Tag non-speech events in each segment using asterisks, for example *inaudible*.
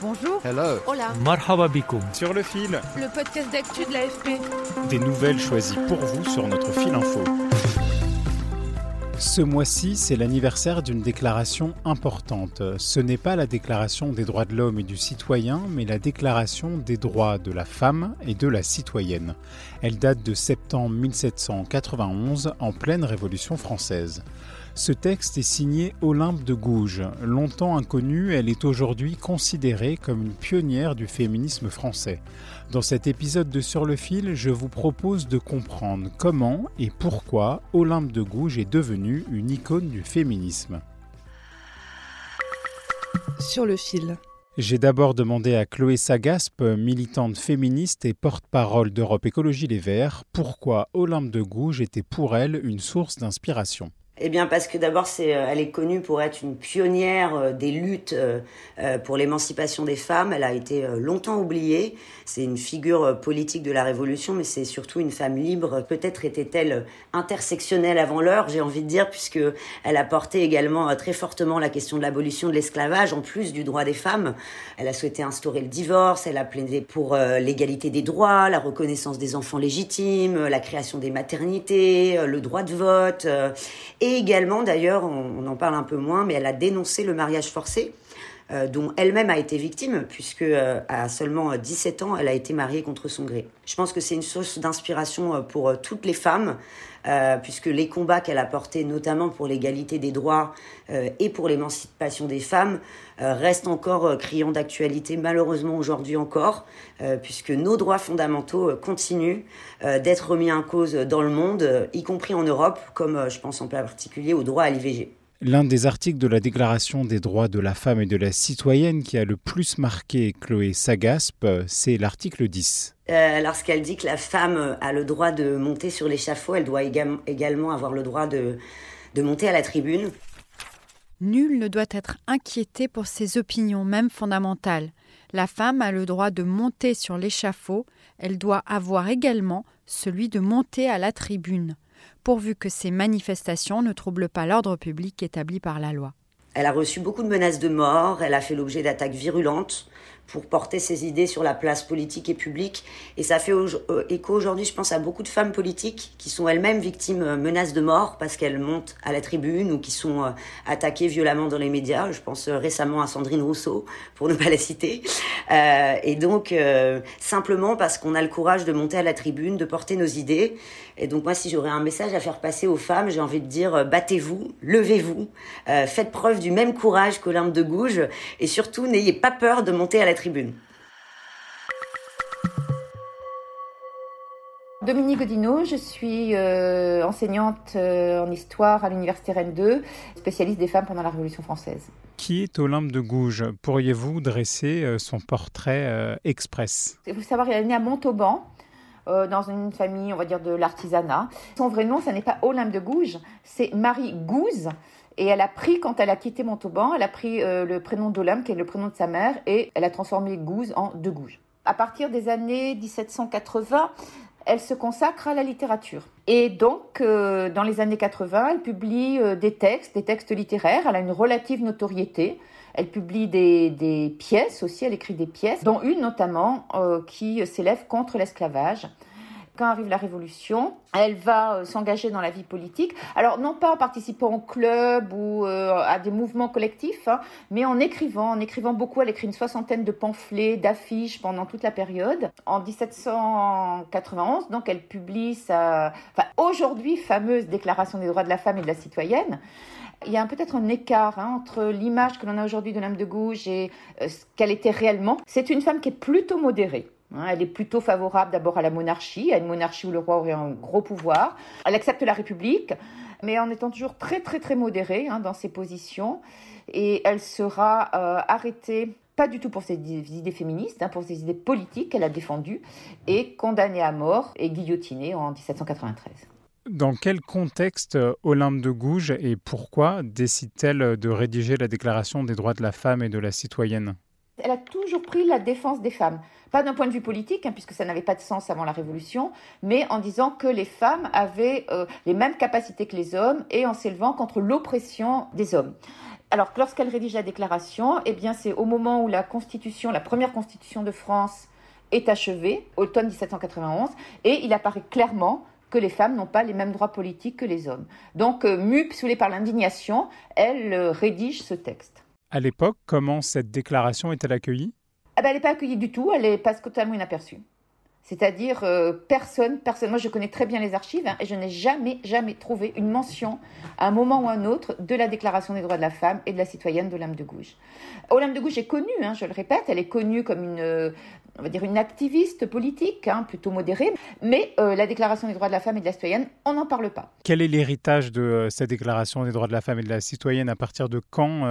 Bonjour. Hello. Hola. Marhaba bikoum. Sur le fil, Le podcast d'actu de l'AFP. des nouvelles choisies pour vous sur notre fil info. Ce mois-ci, c'est l'anniversaire d'une déclaration importante. Ce n'est pas la déclaration des droits de l'homme et du citoyen, mais la déclaration des droits de la femme et de la citoyenne. Elle date de septembre 1791, en pleine Révolution française. Ce texte est signé Olympe de Gouges. Longtemps inconnue, elle est aujourd'hui considérée comme une pionnière du féminisme français. Dans cet épisode de Sur le fil, je vous propose de comprendre comment et pourquoi Olympe de Gouges est devenue une icône du féminisme. Sur le fil. J'ai d'abord demandé à Chloé Sagaspe, militante féministe et porte-parole d'Europe Écologie Les Verts, pourquoi Olympe de Gouges était pour elle une source d'inspiration. Eh bien, parce que d'abord, c'est, euh, elle est connue pour être une pionnière euh, des luttes euh, pour l'émancipation des femmes. Elle a été longtemps oubliée. C'est une figure politique de la Révolution, mais c'est surtout une femme libre. Peut-être était-elle intersectionnelle avant l'heure, j'ai envie de dire, puisque elle a porté également très fortement la question de l'abolition de l'esclavage, en plus du droit des femmes. Elle a souhaité instaurer le divorce. Elle a plaidé pour l'égalité des droits, la reconnaissance des enfants légitimes, la création des maternités, le droit de vote. Et également, d'ailleurs, on, en parle un peu moins, mais elle a dénoncé le mariage forcé, dont elle-même a été victime, puisque euh, à seulement euh, 17 ans, elle a été mariée contre son gré. Je pense que c'est une source d'inspiration euh, pour euh, toutes les femmes, euh, puisque les combats qu'elle a portés, notamment pour l'égalité des droits euh, et pour l'émancipation des femmes, euh, restent encore euh, criants d'actualité, malheureusement aujourd'hui encore, euh, puisque nos droits fondamentaux euh, continuent euh, d'être remis en cause dans le monde, euh, y compris en Europe, comme euh, je pense en particulier au droit à l'IVG. L'un des articles de la Déclaration des droits de la femme et de la citoyenne qui a le plus marqué Chloé Sagaspe, c'est l'article 10. Euh, lorsqu'elle dit que la femme a le droit de monter sur l'échafaud, elle doit égam- également avoir le droit de, de monter à la tribune. Nul ne doit être inquiété pour ses opinions, même fondamentales. La femme a le droit de monter sur l'échafaud, elle doit avoir également celui de monter à la tribune, pourvu que ces manifestations ne troublent pas l'ordre public établi par la loi. Elle a reçu beaucoup de menaces de mort, elle a fait l'objet d'attaques virulentes pour porter ses idées sur la place politique et publique. Et ça fait euh, écho aujourd'hui, je pense, à beaucoup de femmes politiques qui sont elles-mêmes victimes de menaces de mort parce qu'elles montent à la tribune ou qui sont euh, attaquées violemment dans les médias. Je pense euh, récemment à Sandrine Rousseau, *laughs* pour ne pas la citer. Euh, et donc, euh, simplement parce qu'on a le courage de monter à la tribune, de porter nos idées. Et donc, moi, si j'aurais un message à faire passer aux femmes, j'ai envie de dire euh, battez-vous, levez-vous, euh, faites preuve du même courage qu'Olympe de Gouges et surtout, n'ayez pas peur de monter à la tribune. Dominique Godino, je suis euh, enseignante euh, en histoire à l'université Rennes 2, spécialiste des femmes pendant la Révolution française. Qui est Olympe de Gouges? Pourriez-vous dresser euh, son portrait euh, express? Il faut savoir, elle est née à Montauban, euh, dans une famille, on va dire, de l'artisanat. Son vrai nom, ça n'est pas Olympe de Gouges, c'est Marie Gouze. Et elle a pris, quand elle a quitté Montauban, elle a pris euh, le prénom d'Olympe, qui est le prénom de sa mère, et elle a transformé Gouze en De Gouges. À partir des années 1780, elle se consacre à la littérature. Et donc, euh, dans les années 80, elle publie euh, des textes, des textes littéraires. Elle a une relative notoriété. Elle publie des, pièces aussi, elle écrit des pièces, dont une notamment qui s'élève contre l'esclavage. Quand arrive la Révolution, elle va euh, s'engager dans la vie politique. Alors, non pas en participant au club ou euh, à des mouvements collectifs, hein, mais en écrivant, en écrivant beaucoup. Elle écrit une soixantaine de pamphlets, d'affiches pendant toute la période. En 1791, donc, elle publie sa, enfin, aujourd'hui fameuse Déclaration des droits de la femme et de la citoyenne. Il y a peut-être un écart hein, entre l'image que l'on a aujourd'hui de l'âme de Gouges et euh, ce qu'elle était réellement. C'est une femme qui est plutôt modérée. Hein, elle est plutôt favorable d'abord à la monarchie, à une monarchie où le roi aurait un gros pouvoir. Elle accepte la République. mais en étant toujours très très très modérée hein, dans ses positions. Et elle sera euh, arrêtée pas du tout pour ses idées féministes, hein, pour ses idées politiques qu'elle a défendues, et condamnée à mort et guillotinée en 1793. Dans quel contexte euh, Olympe de Gouges et pourquoi décide-t-elle de rédiger la Déclaration des droits de la femme et de la citoyenne? Elle a toujours pris la défense des femmes. Pas d'un point de vue politique, hein, puisque ça n'avait pas de sens avant la Révolution, mais en disant que les femmes avaient euh, les mêmes capacités que les hommes et en s'élevant contre l'oppression des hommes. Alors, lorsqu'elle rédige la déclaration, eh c'est au moment où la Constitution, la première Constitution de France, est achevée, automne 1791, et il apparaît clairement que les femmes n'ont pas les mêmes droits politiques que les hommes. Donc, euh, mue, par l'indignation, elle euh, rédige ce texte. À l'époque, comment cette déclaration est-elle accueillie? Ah ben, Elle n'est pas accueillie du tout, elle passe totalement inaperçue. C'est-à-dire euh, personne, personne. Moi, je connais très bien les archives hein, et je n'ai jamais, jamais trouvé une mention à un moment ou à un autre de la Déclaration des droits de la femme et de la citoyenne d'Olympe de Gouges. Olympe de Gouges est connue, hein, je le répète, elle est connue comme une, on va dire une activiste politique, hein, plutôt modérée, mais euh, la Déclaration des droits de la femme et de la citoyenne, on n'en parle pas. Quel est l'héritage de euh, cette Déclaration des droits de la femme et de la citoyenne? À partir de quand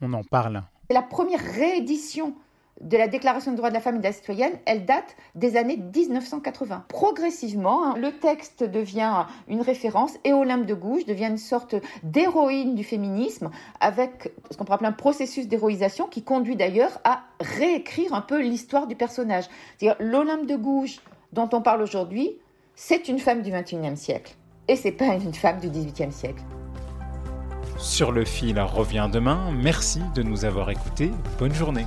on en parle? C'est la première réédition de la Déclaration des droits de la femme et de la citoyenne, elle date des années 1980. Progressivement, hein, le texte devient une référence et Olympe de Gouges devient une sorte d'héroïne du féminisme avec ce qu'on pourrait appeler un processus d'héroïsation qui conduit d'ailleurs à réécrire un peu l'histoire du personnage. C'est-à-dire l'Olympe de Gouges dont on parle aujourd'hui, c'est une femme du XXIe siècle et c'est pas une femme du XVIIIe siècle. Sur le fil revient demain. Merci de nous avoir écoutés. Bonne journée.